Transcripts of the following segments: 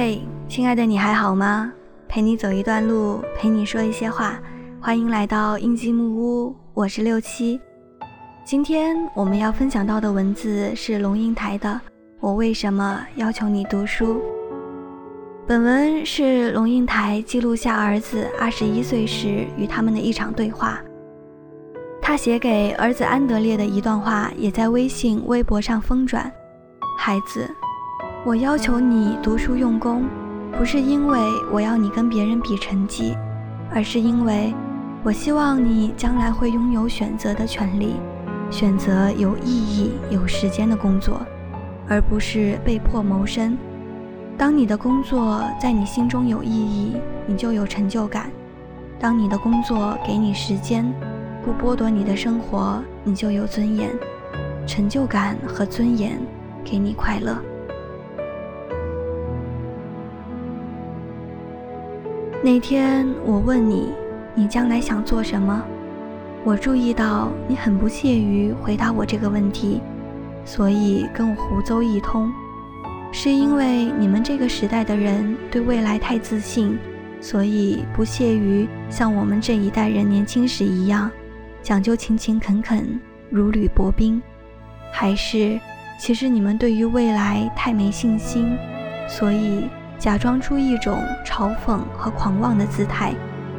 嘿，亲爱的，你还好吗？陪你走一段路，陪你说一些话。欢迎来到印记木屋，我是六七。今天我们要分享到的文字是龙应台的《我为什么要求你读书》。本文是龙应台记录下儿子二十一岁时与他们的一场对话。他写给儿子安德烈的一段话也在微信、微博上疯转。孩子。我要求你读书用功，不是因为我要你跟别人比成绩，而是因为我希望你将来会拥有选择的权利，选择有意义、有时间的工作，而不是被迫谋生。当你的工作在你心中有意义，你就有成就感；当你的工作给你时间，不剥夺你的生活，你就有尊严。成就感和尊严给你快乐。那天我问你，你将来想做什么？我注意到你很不屑于回答我这个问题，所以跟我胡诌一通。是因为你们这个时代的人对未来太自信，所以不屑于像我们这一代人年轻时一样讲究勤勤恳恳、如履薄冰？还是其实你们对于未来太没信心，所以？假装出一种嘲讽和狂妄的姿态，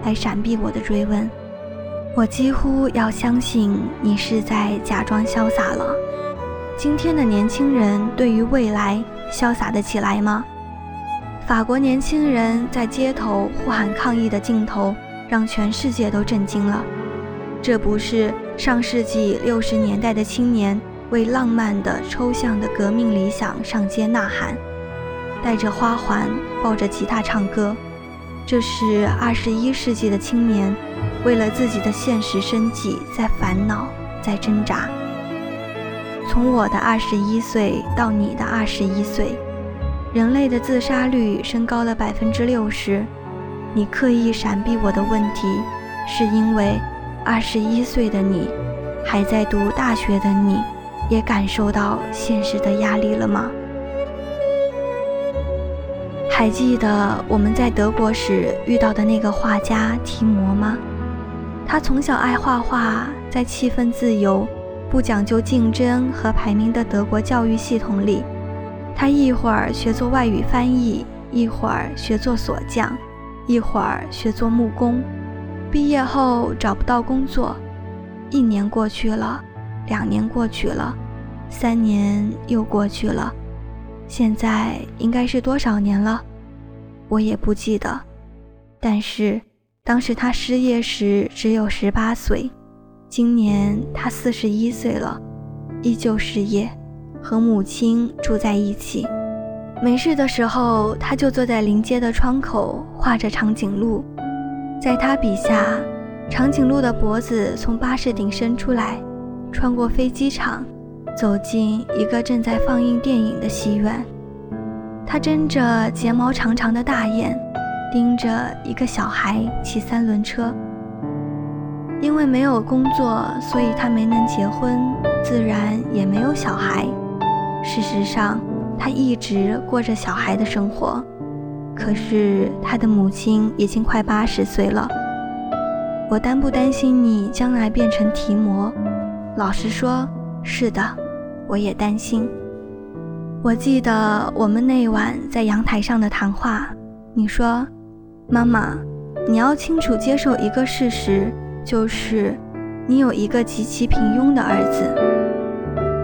来闪避我的追问。我几乎要相信你是在假装潇洒了。今天的年轻人对于未来潇洒得起来吗？法国年轻人在街头呼喊抗议的镜头，让全世界都震惊了。这不是上世纪六十年代的青年为浪漫的抽象的革命理想上街呐喊。带着花环，抱着吉他唱歌，这是二十一世纪的青年为了自己的现实生计在烦恼，在挣扎。从我的二十一岁到你的二十一岁，人类的自杀率升高了百分之六十。你刻意闪避我的问题，是因为二十一岁的你，还在读大学的你，也感受到现实的压力了吗？还记得我们在德国时遇到的那个画家提摩吗？他从小爱画画，在气氛自由、不讲究竞争和排名的德国教育系统里，他一会儿学做外语翻译，一会儿学做锁匠，一会儿学做木工。毕业后找不到工作，一年过去了，两年过去了，三年又过去了，现在应该是多少年了？我也不记得，但是当时他失业时只有十八岁，今年他四十一岁了，依旧失业，和母亲住在一起。没事的时候，他就坐在临街的窗口画着长颈鹿。在他笔下，长颈鹿的脖子从巴士顶伸出来，穿过飞机场，走进一个正在放映电影的戏院。他睁着睫毛长长的大眼，盯着一个小孩骑三轮车。因为没有工作，所以他没能结婚，自然也没有小孩。事实上，他一直过着小孩的生活。可是他的母亲已经快八十岁了。我担不担心你将来变成提摩？老实说，是的，我也担心。我记得我们那晚在阳台上的谈话，你说：“妈妈，你要清楚接受一个事实，就是你有一个极其平庸的儿子。”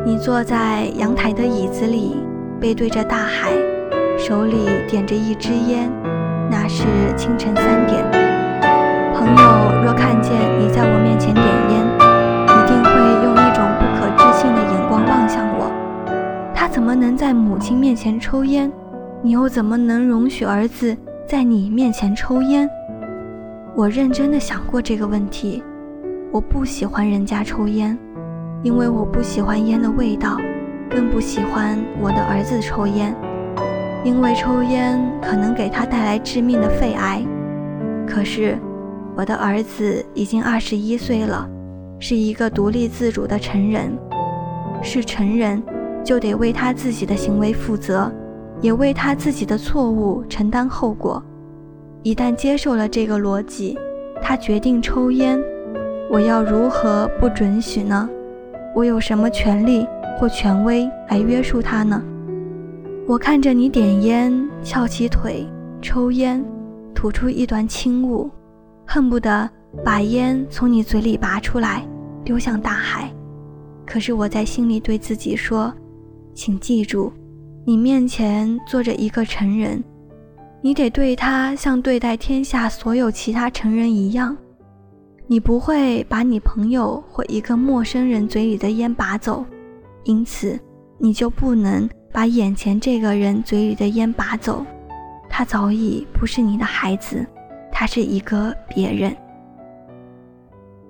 你坐在阳台的椅子里，背对着大海，手里点着一支烟，那是清晨三点。朋友若看见你在我面前点烟，怎么能在母亲面前抽烟？你又怎么能容许儿子在你面前抽烟？我认真的想过这个问题。我不喜欢人家抽烟，因为我不喜欢烟的味道，更不喜欢我的儿子抽烟，因为抽烟可能给他带来致命的肺癌。可是，我的儿子已经二十一岁了，是一个独立自主的成人，是成人。就得为他自己的行为负责，也为他自己的错误承担后果。一旦接受了这个逻辑，他决定抽烟，我要如何不准许呢？我有什么权利或权威来约束他呢？我看着你点烟，翘起腿抽烟，吐出一团轻雾，恨不得把烟从你嘴里拔出来，丢向大海。可是我在心里对自己说：“请记住，你面前坐着一个成人，你得对他像对待天下所有其他成人一样。你不会把你朋友或一个陌生人嘴里的烟拔走，因此你就不能。”把眼前这个人嘴里的烟拔走，他早已不是你的孩子，他是一个别人。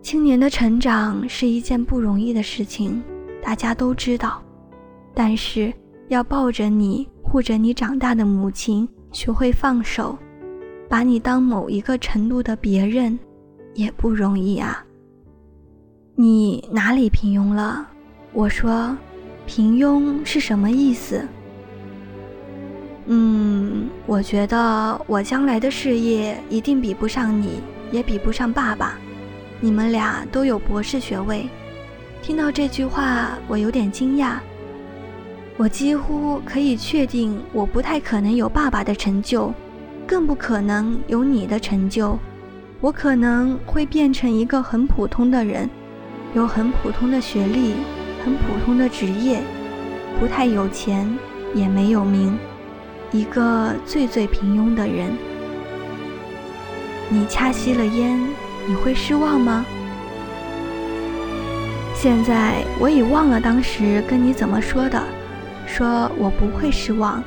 青年的成长是一件不容易的事情，大家都知道。但是要抱着你、护着你长大的母亲学会放手，把你当某一个程度的别人，也不容易啊。你哪里平庸了？我说。平庸是什么意思？嗯，我觉得我将来的事业一定比不上你，也比不上爸爸。你们俩都有博士学位。听到这句话，我有点惊讶。我几乎可以确定，我不太可能有爸爸的成就，更不可能有你的成就。我可能会变成一个很普通的人，有很普通的学历。很普通的职业，不太有钱，也没有名，一个最最平庸的人。你掐熄了烟，你会失望吗？现在我已忘了当时跟你怎么说的，说我不会失望，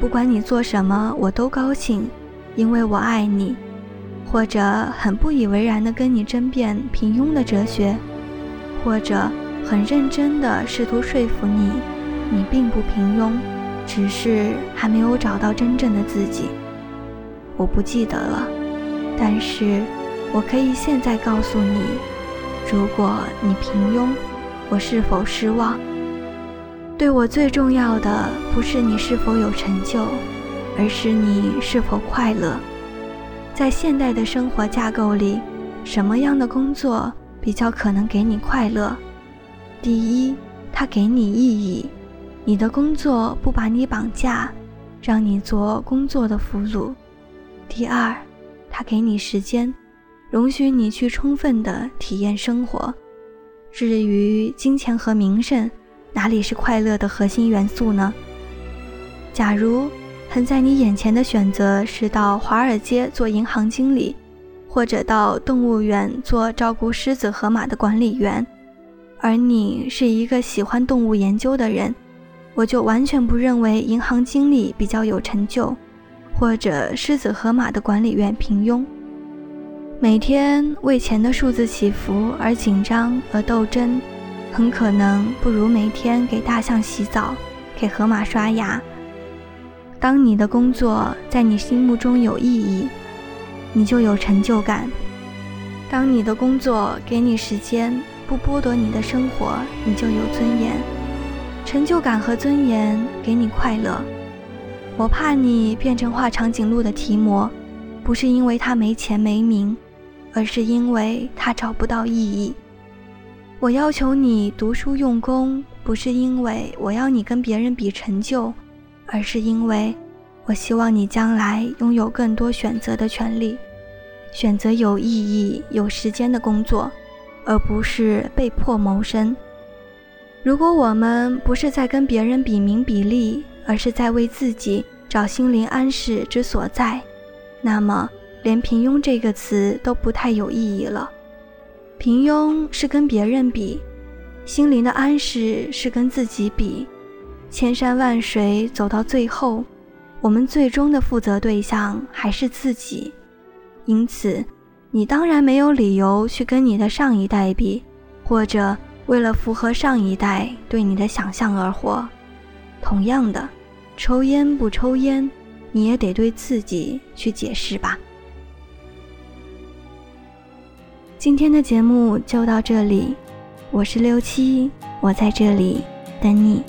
不管你做什么，我都高兴，因为我爱你，或者很不以为然的跟你争辩平庸的哲学，或者。很认真地试图说服你，你并不平庸，只是还没有找到真正的自己。我不记得了，但是我可以现在告诉你：如果你平庸，我是否失望？对我最重要的不是你是否有成就，而是你是否快乐。在现代的生活架构里，什么样的工作比较可能给你快乐？第一，它给你意义，你的工作不把你绑架，让你做工作的俘虏。第二，它给你时间，容许你去充分的体验生活。至于金钱和名声，哪里是快乐的核心元素呢？假如横在你眼前的选择是到华尔街做银行经理，或者到动物园做照顾狮子、河马的管理员。而你是一个喜欢动物研究的人，我就完全不认为银行经理比较有成就，或者狮子河马的管理员平庸。每天为钱的数字起伏而紧张而斗争，很可能不如每天给大象洗澡，给河马刷牙。当你的工作在你心目中有意义，你就有成就感。当你的工作给你时间。不剥夺你的生活，你就有尊严、成就感和尊严，给你快乐。我怕你变成画长颈鹿的提摩，不是因为他没钱没名，而是因为他找不到意义。我要求你读书用功，不是因为我要你跟别人比成就，而是因为我希望你将来拥有更多选择的权利，选择有意义、有时间的工作。而不是被迫谋生。如果我们不是在跟别人比名比利，而是在为自己找心灵安适之所在，那么连平庸这个词都不太有意义了。平庸是跟别人比，心灵的安适是跟自己比。千山万水走到最后，我们最终的负责对象还是自己。因此。你当然没有理由去跟你的上一代比，或者为了符合上一代对你的想象而活。同样的，抽烟不抽烟，你也得对自己去解释吧。今天的节目就到这里，我是六七，我在这里等你。